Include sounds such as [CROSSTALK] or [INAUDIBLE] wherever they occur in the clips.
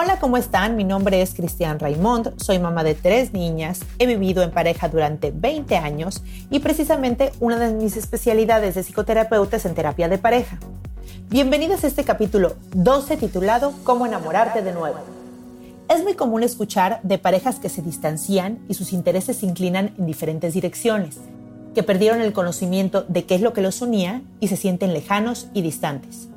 Hola, ¿cómo están? Mi nombre es Cristian Raimond, soy mamá de tres niñas, he vivido en pareja durante 20 años y precisamente una de mis especialidades de psicoterapeuta es en terapia de pareja. Bienvenidas a este capítulo 12 titulado Cómo enamorarte de nuevo. Es muy común escuchar de parejas que se distancian y sus intereses se inclinan en diferentes direcciones, que perdieron el conocimiento de qué es lo que los unía y se sienten lejanos y distantes.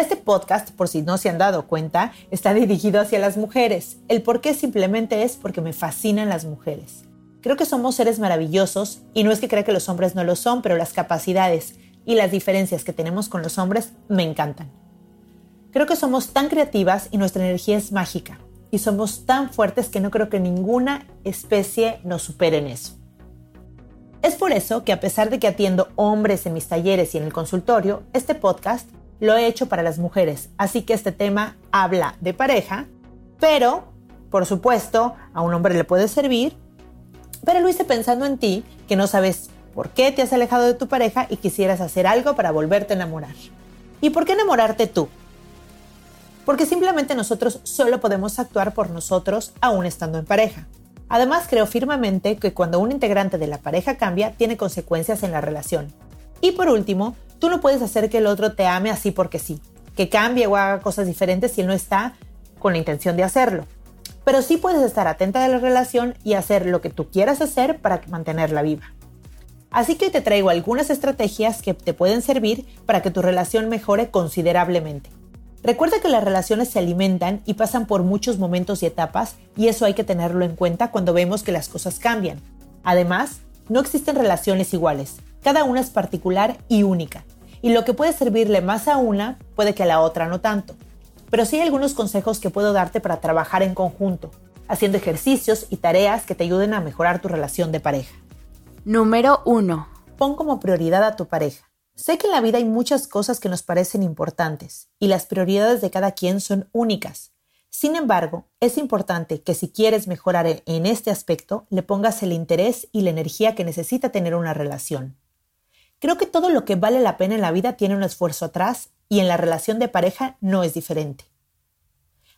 Este podcast, por si no se han dado cuenta, está dirigido hacia las mujeres. El por qué simplemente es porque me fascinan las mujeres. Creo que somos seres maravillosos y no es que crea que los hombres no lo son, pero las capacidades y las diferencias que tenemos con los hombres me encantan. Creo que somos tan creativas y nuestra energía es mágica y somos tan fuertes que no creo que ninguna especie nos supere en eso. Es por eso que a pesar de que atiendo hombres en mis talleres y en el consultorio, este podcast lo he hecho para las mujeres, así que este tema habla de pareja, pero, por supuesto, a un hombre le puede servir, pero lo hice pensando en ti, que no sabes por qué te has alejado de tu pareja y quisieras hacer algo para volverte a enamorar. ¿Y por qué enamorarte tú? Porque simplemente nosotros solo podemos actuar por nosotros aún estando en pareja. Además, creo firmemente que cuando un integrante de la pareja cambia, tiene consecuencias en la relación. Y por último, Tú no puedes hacer que el otro te ame así porque sí, que cambie o haga cosas diferentes si él no está con la intención de hacerlo. Pero sí puedes estar atenta de la relación y hacer lo que tú quieras hacer para mantenerla viva. Así que te traigo algunas estrategias que te pueden servir para que tu relación mejore considerablemente. Recuerda que las relaciones se alimentan y pasan por muchos momentos y etapas y eso hay que tenerlo en cuenta cuando vemos que las cosas cambian. Además, no existen relaciones iguales, cada una es particular y única, y lo que puede servirle más a una puede que a la otra no tanto. Pero sí hay algunos consejos que puedo darte para trabajar en conjunto, haciendo ejercicios y tareas que te ayuden a mejorar tu relación de pareja. Número 1. Pon como prioridad a tu pareja. Sé que en la vida hay muchas cosas que nos parecen importantes y las prioridades de cada quien son únicas. Sin embargo, es importante que si quieres mejorar en este aspecto, le pongas el interés y la energía que necesita tener una relación. Creo que todo lo que vale la pena en la vida tiene un esfuerzo atrás y en la relación de pareja no es diferente.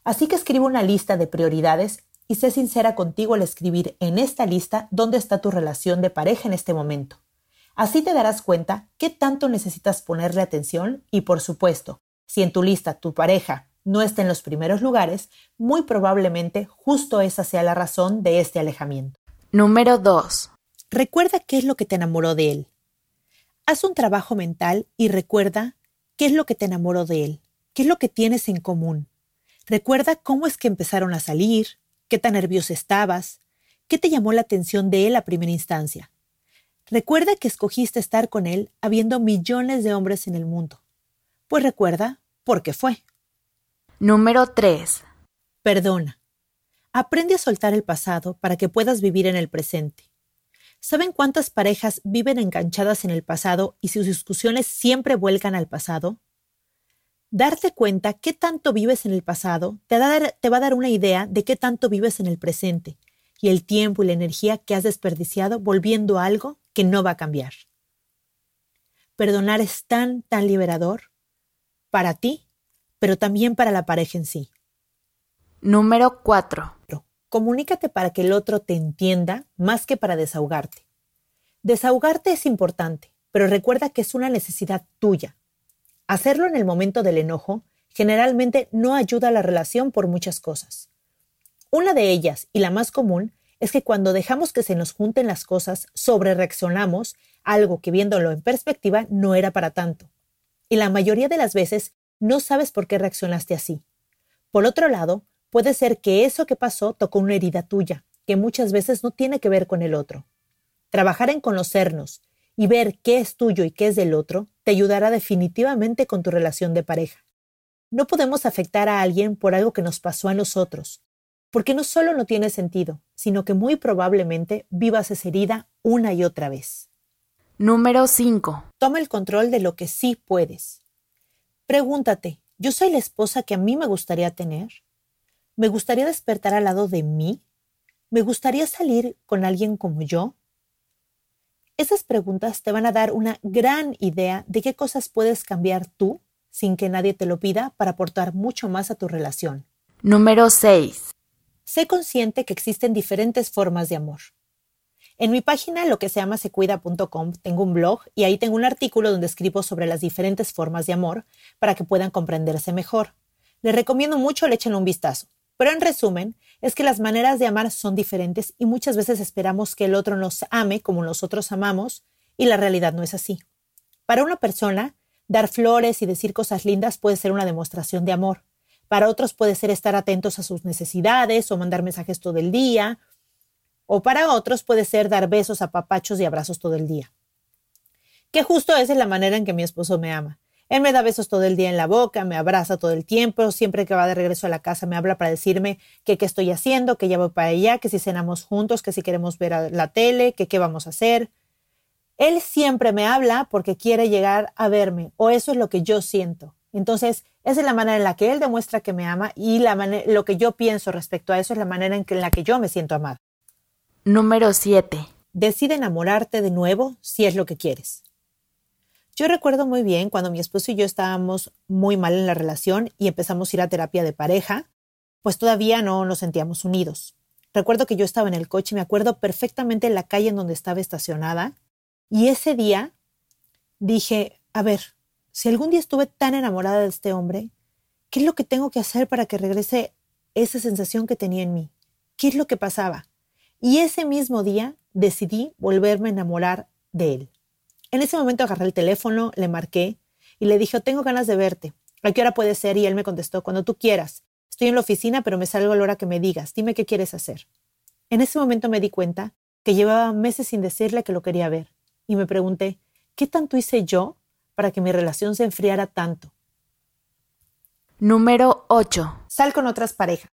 Así que escribe una lista de prioridades y sé sincera contigo al escribir en esta lista dónde está tu relación de pareja en este momento. Así te darás cuenta qué tanto necesitas ponerle atención y por supuesto, si en tu lista tu pareja no está en los primeros lugares, muy probablemente justo esa sea la razón de este alejamiento. Número 2. Recuerda qué es lo que te enamoró de él. Haz un trabajo mental y recuerda qué es lo que te enamoró de él, qué es lo que tienes en común. Recuerda cómo es que empezaron a salir, qué tan nervioso estabas, qué te llamó la atención de él a primera instancia. Recuerda que escogiste estar con él habiendo millones de hombres en el mundo. Pues recuerda por qué fue. Número 3. Perdona. Aprende a soltar el pasado para que puedas vivir en el presente. ¿Saben cuántas parejas viven enganchadas en el pasado y sus discusiones siempre vuelcan al pasado? Darte cuenta qué tanto vives en el pasado te, te va a dar una idea de qué tanto vives en el presente y el tiempo y la energía que has desperdiciado volviendo a algo que no va a cambiar. perdonar es tan, tan liberador para ti, pero también para la pareja en sí. Número 4. Comunícate para que el otro te entienda más que para desahogarte. Desahogarte es importante, pero recuerda que es una necesidad tuya. Hacerlo en el momento del enojo generalmente no ayuda a la relación por muchas cosas. Una de ellas, y la más común, es que cuando dejamos que se nos junten las cosas, sobre reaccionamos algo que viéndolo en perspectiva no era para tanto. Y la mayoría de las veces no sabes por qué reaccionaste así. Por otro lado, puede ser que eso que pasó tocó una herida tuya, que muchas veces no tiene que ver con el otro. Trabajar en conocernos y ver qué es tuyo y qué es del otro te ayudará definitivamente con tu relación de pareja. No podemos afectar a alguien por algo que nos pasó a nosotros, porque no solo no tiene sentido, sino que muy probablemente vivas esa herida una y otra vez. Número 5. Toma el control de lo que sí puedes. Pregúntate, ¿yo soy la esposa que a mí me gustaría tener? ¿Me gustaría despertar al lado de mí? ¿Me gustaría salir con alguien como yo? Esas preguntas te van a dar una gran idea de qué cosas puedes cambiar tú sin que nadie te lo pida para aportar mucho más a tu relación. Número 6. Sé consciente que existen diferentes formas de amor. En mi página, lo que se llama secuida.com, tengo un blog y ahí tengo un artículo donde escribo sobre las diferentes formas de amor para que puedan comprenderse mejor. Les recomiendo mucho le echen un vistazo. Pero en resumen, es que las maneras de amar son diferentes y muchas veces esperamos que el otro nos ame como nosotros amamos y la realidad no es así. Para una persona, dar flores y decir cosas lindas puede ser una demostración de amor. Para otros puede ser estar atentos a sus necesidades o mandar mensajes todo el día. O para otros puede ser dar besos a papachos y abrazos todo el día. Que justo esa es la manera en que mi esposo me ama. Él me da besos todo el día en la boca, me abraza todo el tiempo, siempre que va de regreso a la casa me habla para decirme que qué estoy haciendo, que ya voy para allá, que si cenamos juntos, que si queremos ver la tele, que qué vamos a hacer. Él siempre me habla porque quiere llegar a verme, o eso es lo que yo siento. Entonces, esa es la manera en la que él demuestra que me ama y la lo que yo pienso respecto a eso es la manera en, que, en la que yo me siento amada. Número 7. Decide enamorarte de nuevo si es lo que quieres. Yo recuerdo muy bien cuando mi esposo y yo estábamos muy mal en la relación y empezamos a ir a terapia de pareja, pues todavía no nos sentíamos unidos. Recuerdo que yo estaba en el coche y me acuerdo perfectamente en la calle en donde estaba estacionada y ese día dije, a ver, si algún día estuve tan enamorada de este hombre, ¿qué es lo que tengo que hacer para que regrese esa sensación que tenía en mí? ¿Qué es lo que pasaba? Y ese mismo día decidí volverme a enamorar de él. En ese momento agarré el teléfono, le marqué y le dije, tengo ganas de verte. ¿A qué hora puede ser? Y él me contestó, cuando tú quieras. Estoy en la oficina, pero me salgo a la hora que me digas. Dime qué quieres hacer. En ese momento me di cuenta que llevaba meses sin decirle que lo quería ver. Y me pregunté, ¿qué tanto hice yo para que mi relación se enfriara tanto. Número 8. Sal con otras parejas.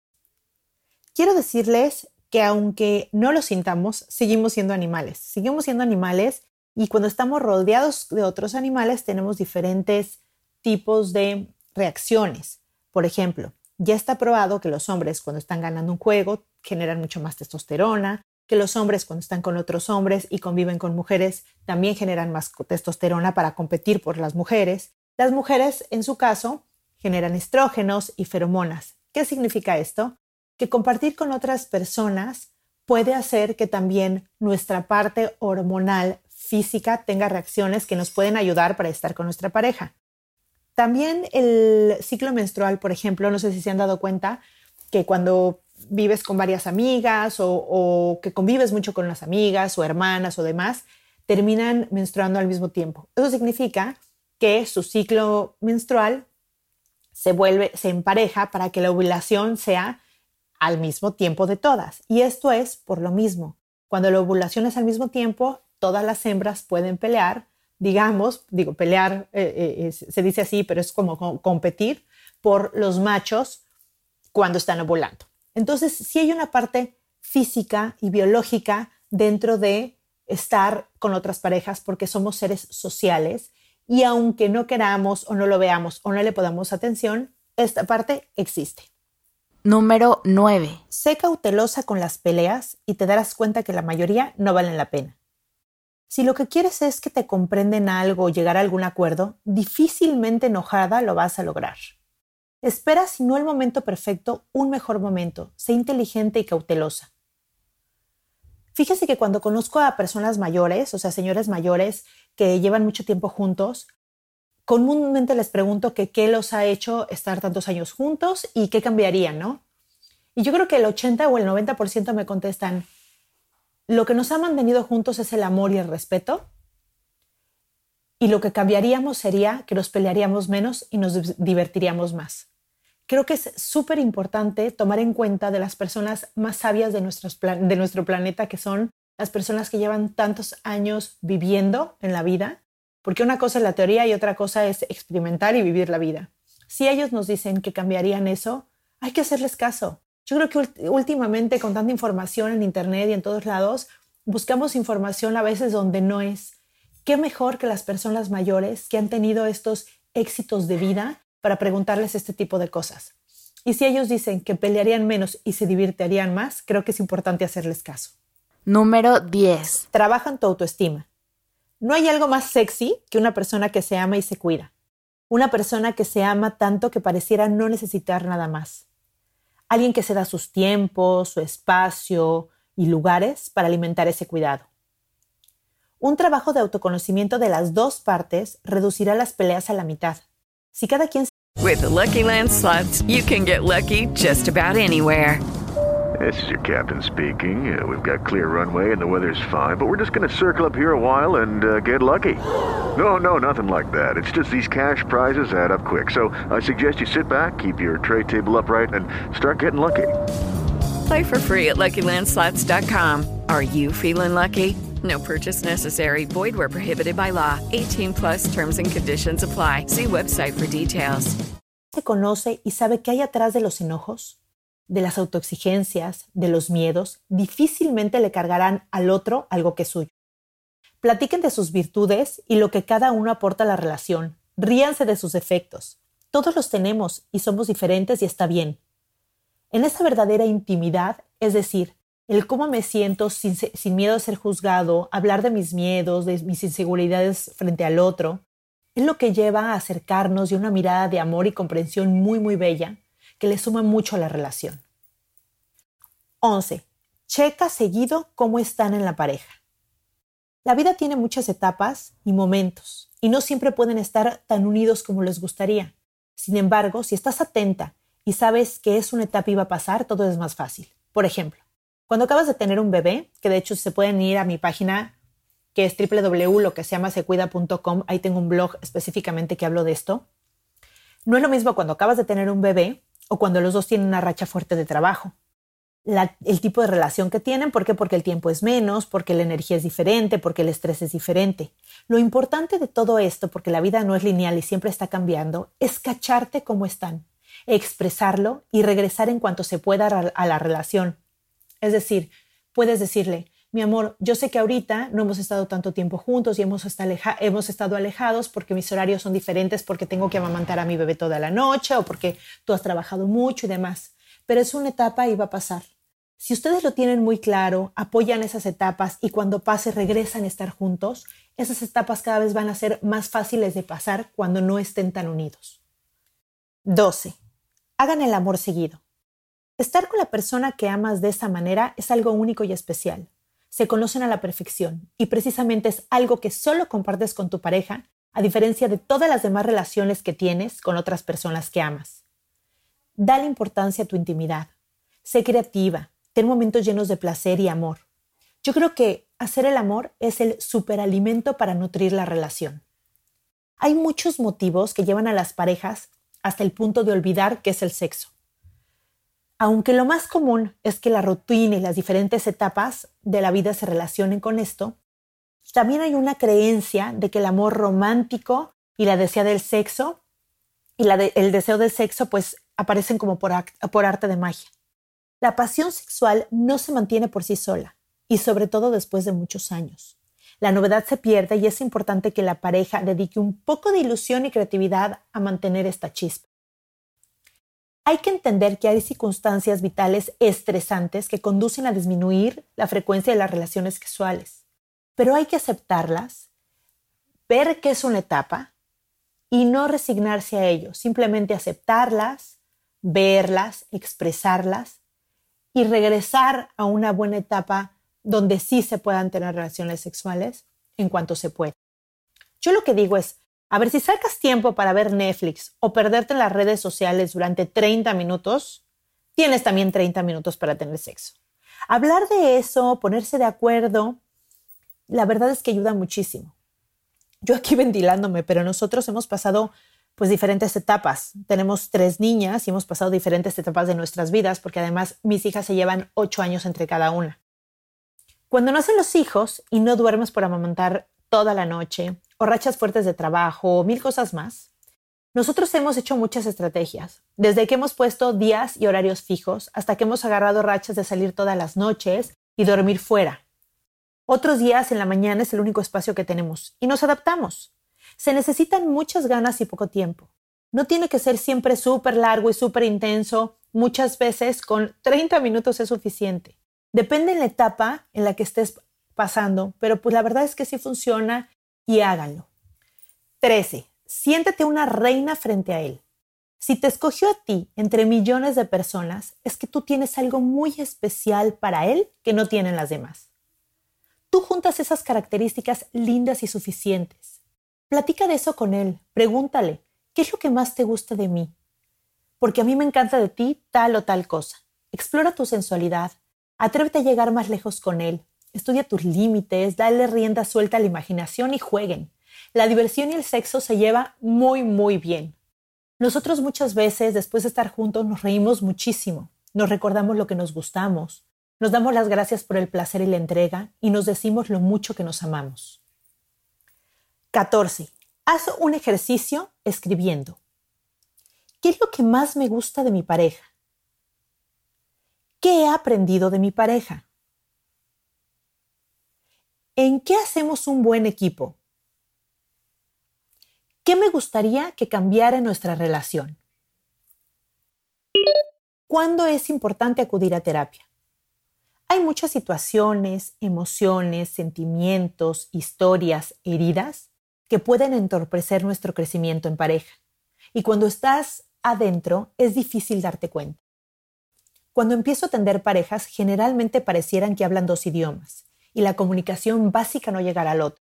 Quiero decirles que aunque no lo sintamos, seguimos siendo animales. Seguimos siendo animales y cuando estamos rodeados de otros animales tenemos diferentes tipos de reacciones. Por ejemplo, ya está probado que los hombres cuando están ganando un juego generan mucho más testosterona, que los hombres cuando están con otros hombres y conviven con mujeres también generan más testosterona para competir por las mujeres. Las mujeres, en su caso, generan estrógenos y feromonas. ¿Qué significa esto? Que compartir con otras personas puede hacer que también nuestra parte hormonal física tenga reacciones que nos pueden ayudar para estar con nuestra pareja. También el ciclo menstrual, por ejemplo, no sé si se han dado cuenta que cuando vives con varias amigas o, que convives mucho con las amigas o hermanas o demás, terminan menstruando al mismo tiempo. Eso significa que su ciclo menstrual se vuelve, se empareja para que la ovulación sea al mismo tiempo de todas. Y esto es por lo mismo. Cuando la ovulación es al mismo tiempo, todas las hembras pueden pelear, digamos, digo, pelear eh, eh, se dice así, pero es como competir por los machos cuando están ovulando. Entonces, sí hay una parte física y biológica dentro de estar con otras parejas porque somos seres sociales y aunque no queramos o no lo veamos o no le podamos atención, esta parte existe. Número 9. Sé cautelosa con las peleas y te darás cuenta que la mayoría no valen la pena. Si lo que quieres es que te comprenden algo o llegar a algún acuerdo, difícilmente enojada lo vas a lograr. Espera, si no el momento perfecto, un mejor momento. Sé inteligente y cautelosa. Fíjese que cuando conozco a personas mayores, o sea, señores mayores que llevan mucho tiempo juntos, comúnmente les pregunto que qué los ha hecho estar tantos años juntos y qué cambiarían, ¿no? Y yo creo que el 80 o el 90% me contestan, lo que nos ha mantenido juntos es el amor y el respeto. Y lo que cambiaríamos sería que nos pelearíamos menos y nos divertiríamos más. Creo que es súper importante tomar en cuenta de las personas más sabias de, de nuestro planeta, que son las personas que llevan tantos años viviendo en la vida, porque una cosa es la teoría y otra cosa es experimentar y vivir la vida. Si ellos nos dicen que cambiarían eso, hay que hacerles caso. Yo creo que últimamente con tanta información en Internet y en todos lados, buscamos información a veces donde no es. ¿Qué mejor que las personas mayores que han tenido estos éxitos de vida para preguntarles este tipo de cosas? Y si ellos dicen que pelearían menos y se divirtirían más, creo que es importante hacerles caso. Número 10. Trabajan tu autoestima. No hay algo más sexy que una persona que se ama y se cuida. Una persona que se ama tanto que pareciera no necesitar nada más alguien que se da sus tiempos, su espacio y lugares para alimentar ese cuidado. Un trabajo de autoconocimiento de las dos partes reducirá las peleas a la mitad. Si cada quien With the Lucky Land you can get lucky just about anywhere. This is your captain speaking. Uh, we've got clear runway and the weather's fine, but we're just going to circle up here a while and uh, get lucky. No, no, nothing like that. It's just these cash prizes add up quick. So I suggest you sit back, keep your tray table upright, and start getting lucky. Play for free at LuckyLandSlots.com. Are you feeling lucky? No purchase necessary. Void where prohibited by law. 18 plus terms and conditions apply. See website for details. ¿Se conoce y sabe qué hay atrás de los enojos? De las autoexigencias, de los miedos, difícilmente le cargarán al otro algo que es suyo. Platiquen de sus virtudes y lo que cada uno aporta a la relación. Ríanse de sus defectos. Todos los tenemos y somos diferentes y está bien. En esa verdadera intimidad, es decir, el cómo me siento sin, sin, miedo a ser juzgado, hablar de mis miedos, de mis inseguridades frente al otro, es lo que lleva a acercarnos y una mirada de amor y comprensión muy, muy bella, que le suma mucho a la relación. 11. Checa seguido cómo están en la pareja. La vida tiene muchas etapas y momentos, y no siempre pueden estar tan unidos como les gustaría. Sin embargo, si estás atenta y sabes que es una etapa y va a pasar, todo es más fácil. Por ejemplo, cuando acabas de tener un bebé, que de hecho se pueden ir a mi página que es www.loqueseamasecuida.com, ahí tengo un blog específicamente que hablo de esto. No es lo mismo cuando acabas de tener un bebé o cuando los dos tienen una racha fuerte de trabajo. el tipo de relación que tienen, ¿por qué? Porque el tiempo es menos, porque la energía es diferente, porque el estrés es diferente. Lo importante de todo esto, porque la vida no es lineal y siempre está cambiando, es cacharte cómo están, expresarlo y regresar en cuanto se pueda a la relación. Es decir, puedes decirle, mi amor, yo sé que ahorita no hemos estado tanto tiempo juntos y hemos, estado alejados porque mis horarios son diferentes, porque tengo que amamantar a mi bebé toda la noche o porque tú has trabajado mucho y demás. Pero es una etapa y va a pasar. Si ustedes lo tienen muy claro, apoyan esas etapas y cuando pase regresan a estar juntos, esas etapas cada vez van a ser más fáciles de pasar cuando no estén tan unidos. 12. Hagan el amor seguido. Estar con la persona que amas de esa manera es algo único y especial se conocen a la perfección y precisamente es algo que solo compartes con tu pareja, a diferencia de todas las demás relaciones que tienes con otras personas que amas. Dale importancia a tu intimidad. Sé creativa. Ten momentos llenos de placer y amor. Yo creo que hacer el amor es el superalimento para nutrir la relación. Hay muchos motivos que llevan a las parejas hasta el punto de olvidar qué es el sexo aunque lo más común es que la rutina y las diferentes etapas de la vida se relacionen con esto, también hay una creencia de que el amor romántico y la deseo del sexo y el deseo del sexo pues aparecen como por, por arte de magia. La pasión sexual no se mantiene por sí sola y sobre todo después de muchos años. La novedad se pierde y es importante que la pareja dedique un poco de ilusión y creatividad a mantener esta chispa. Hay que entender que hay circunstancias vitales estresantes que conducen a disminuir la frecuencia de las relaciones sexuales. pero hay que aceptarlas, ver que es una etapa y no resignarse a ello, simplemente aceptarlas, verlas, expresarlas y regresar a una buena etapa donde sí se puedan tener relaciones sexuales en cuanto se pueda. Yo lo que digo es, a ver, si sacas tiempo para ver Netflix o perderte en las redes sociales durante 30 minutos, tienes también 30 minutos para tener sexo. Hablar de eso, ponerse de acuerdo, la verdad es que ayuda muchísimo. Yo aquí [LAUGHS] ventilándome, pero nosotros hemos pasado pues diferentes etapas. Tenemos tres niñas y hemos pasado diferentes etapas de nuestras vidas porque además mis hijas se llevan ocho años entre cada una. Cuando nacen los hijos y no duermes por amamantar toda la noche, o rachas fuertes de trabajo, o mil cosas más, nosotros hemos hecho muchas estrategias, desde que hemos puesto días y horarios fijos hasta que hemos agarrado rachas de salir todas las noches y dormir fuera. Otros días en la mañana es el único espacio que tenemos y nos adaptamos. Se necesitan muchas ganas y poco tiempo. No tiene que ser siempre súper largo y súper intenso. Muchas veces con 30 minutos es suficiente. Depende en la etapa en la que estés pasando, pero pues la verdad es que sí funciona y háganlo. 13. Siéntete una reina frente a él. Si te escogió a ti entre millones de personas, es que tú tienes algo muy especial para él que no tienen las demás. Tú juntas esas características lindas y suficientes. Platica de eso con él, pregúntale, ¿qué es lo que más te gusta de mí? Porque a mí me encanta de ti tal o tal cosa. Explora tu sensualidad, Atrévete a llegar más lejos con él. Estudia tus límites, dale rienda suelta a la imaginación y jueguen. La diversión y el sexo se lleva muy, muy bien. Nosotros muchas veces, después de estar juntos, nos reímos muchísimo, nos recordamos lo que nos gustamos, nos damos las gracias por el placer y la entrega y nos decimos lo mucho que nos amamos. 14. Haz un ejercicio escribiendo. ¿Qué es lo que más me gusta de mi pareja? ¿Qué he aprendido de mi pareja? ¿En qué hacemos un buen equipo? ¿Qué me gustaría que cambiara nuestra relación? ¿Cuándo es importante acudir a terapia? Hay muchas situaciones, emociones, sentimientos, historias, heridas que pueden entorpecer nuestro crecimiento en pareja. Y cuando estás adentro es difícil darte cuenta. Cuando empiezo a atender parejas, generalmente parecieran que hablan dos idiomas y la comunicación básica no llegará al otro.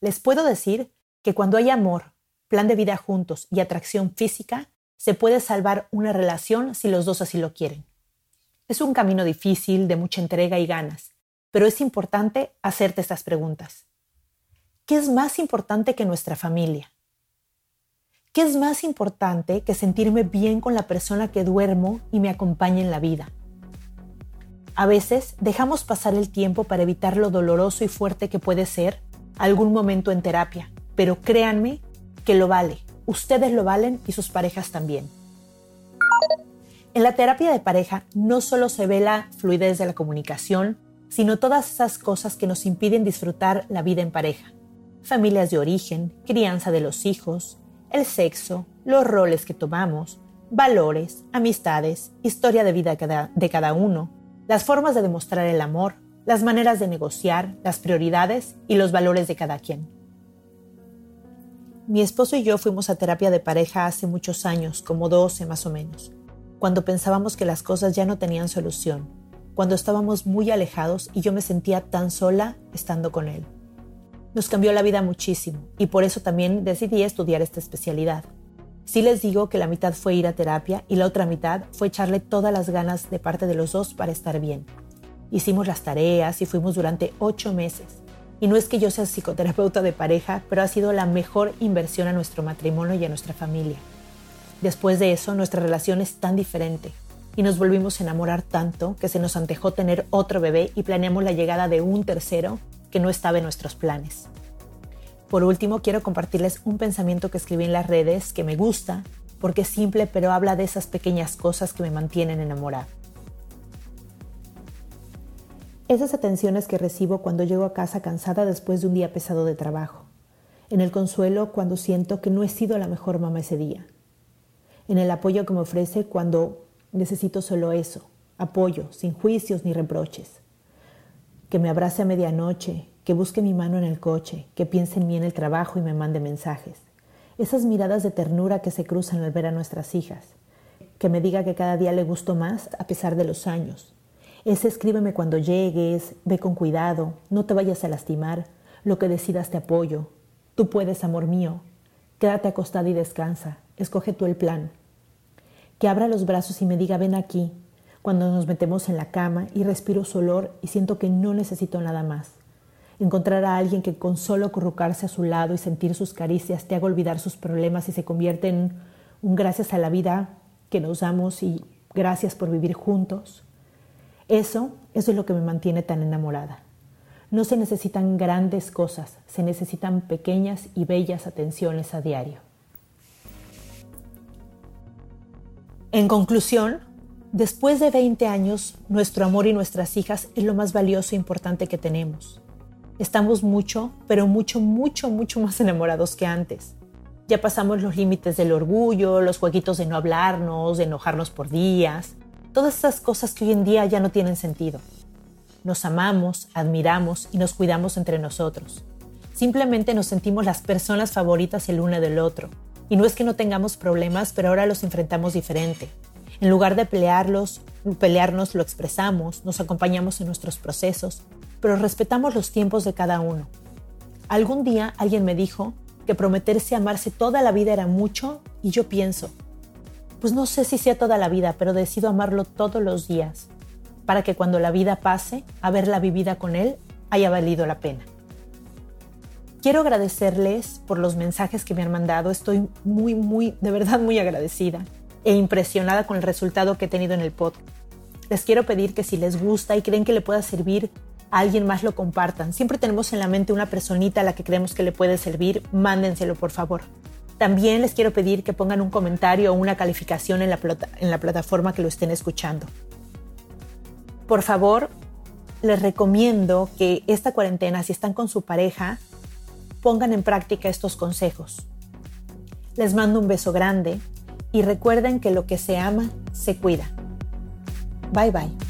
Les puedo decir que cuando hay amor, plan de vida juntos y atracción física, se puede salvar una relación si los dos así lo quieren. Es un camino difícil, de mucha entrega y ganas, pero es importante hacerte estas preguntas. ¿Qué es más importante que nuestra familia? ¿Qué es más importante que sentirme bien con la persona que duermo y me acompaña en la vida? A veces dejamos pasar el tiempo para evitar lo doloroso y fuerte que puede ser algún momento en terapia, pero créanme que lo vale. Ustedes lo valen y sus parejas también. En la terapia de pareja no solo se ve la fluidez de la comunicación, sino todas esas cosas que nos impiden disfrutar la vida en pareja. Familias de origen, crianza de los hijos, el sexo, los roles que tomamos, valores, amistades, historia de vida de cada uno, las formas de demostrar el amor, las maneras de negociar, las prioridades y los valores de cada quien. Mi esposo y yo fuimos a terapia de pareja hace muchos años, como 12 más o menos, cuando pensábamos que las cosas ya no tenían solución, cuando estábamos muy alejados y yo me sentía tan sola estando con él. Nos cambió la vida muchísimo y por eso también decidí estudiar esta especialidad. Sí les digo que la mitad fue ir a terapia y la otra mitad fue echarle todas las ganas de parte de los dos para estar bien. Hicimos las tareas y fuimos durante ocho meses. Y no es que yo sea psicoterapeuta de pareja, pero ha sido la mejor inversión a nuestro matrimonio y a nuestra familia. Después de eso, nuestra relación es tan diferente y nos volvimos a enamorar tanto que se nos antejó tener otro bebé y planeamos la llegada de un tercero que no estaba en nuestros planes. Por último, quiero compartirles un pensamiento que escribí en las redes que me gusta porque es simple pero habla de esas pequeñas cosas que me mantienen enamorada. Esas atenciones que recibo cuando llego a casa cansada después de un día pesado de trabajo. En el consuelo cuando siento que no he sido la mejor mamá ese día. En el apoyo que me ofrece cuando necesito solo eso, apoyo, sin juicios ni reproches que me abrace a medianoche, que que busque mi mano en el coche, que piense en mí en el trabajo y me mande mensajes. Esas miradas de ternura que se cruzan al ver a nuestras hijas. Que me diga que cada día le gusto más a pesar de los años. Ese escríbeme cuando llegues, ve con cuidado, no te vayas a lastimar, lo que decidas te apoyo. Tú puedes, amor mío. Quédate acostada y descansa. Escoge tú el plan. Que abra los brazos y me diga ven aquí, cuando nos metemos en la cama y respiro su olor y siento que no necesito nada más. Encontrar a alguien que con solo acurrucarse a su lado y sentir sus caricias te haga olvidar sus problemas y se convierte en un gracias a la vida que nos damos y gracias por vivir juntos. Eso, eso es lo que me mantiene tan enamorada. No se necesitan grandes cosas, se necesitan pequeñas y bellas atenciones a diario. En conclusión, después de 20 años, nuestro amor y nuestras hijas es lo más valioso e importante que tenemos. Estamos mucho, pero mucho, mucho, mucho más enamorados que antes. Ya pasamos los límites del orgullo, los jueguitos de no hablarnos, de enojarnos por días, todas esas cosas que hoy en día ya no tienen sentido. Nos amamos, admiramos y nos cuidamos entre nosotros. Simplemente nos sentimos las personas favoritas el uno del otro. Y no es que no tengamos problemas, pero ahora los enfrentamos diferente. En lugar de pelearlos, pelearnos lo expresamos, nos acompañamos en nuestros procesos, pero respetamos los tiempos de cada uno. Algún día alguien me dijo que prometerse amarse toda la vida era mucho y yo pienso, pues no sé si sea toda la vida, pero decido amarlo todos los días, para que cuando la vida pase, haberla vivida con él haya valido la pena. Quiero agradecerles por los mensajes que me han mandado, estoy muy, muy, de verdad muy agradecida e impresionada con el resultado que he tenido en el podcast. Les quiero pedir que si les gusta y creen que le pueda servir alguien más lo compartan. Siempre tenemos en la mente una personita a la que creemos que le puede servir, mándenselo por favor. También les quiero pedir que pongan un comentario o una calificación en la, en la plataforma que lo estén escuchando. Por favor, les recomiendo que esta cuarentena, si están con su pareja, pongan en práctica estos consejos. Les mando un beso grande y recuerden que lo que se ama, se cuida. Bye bye.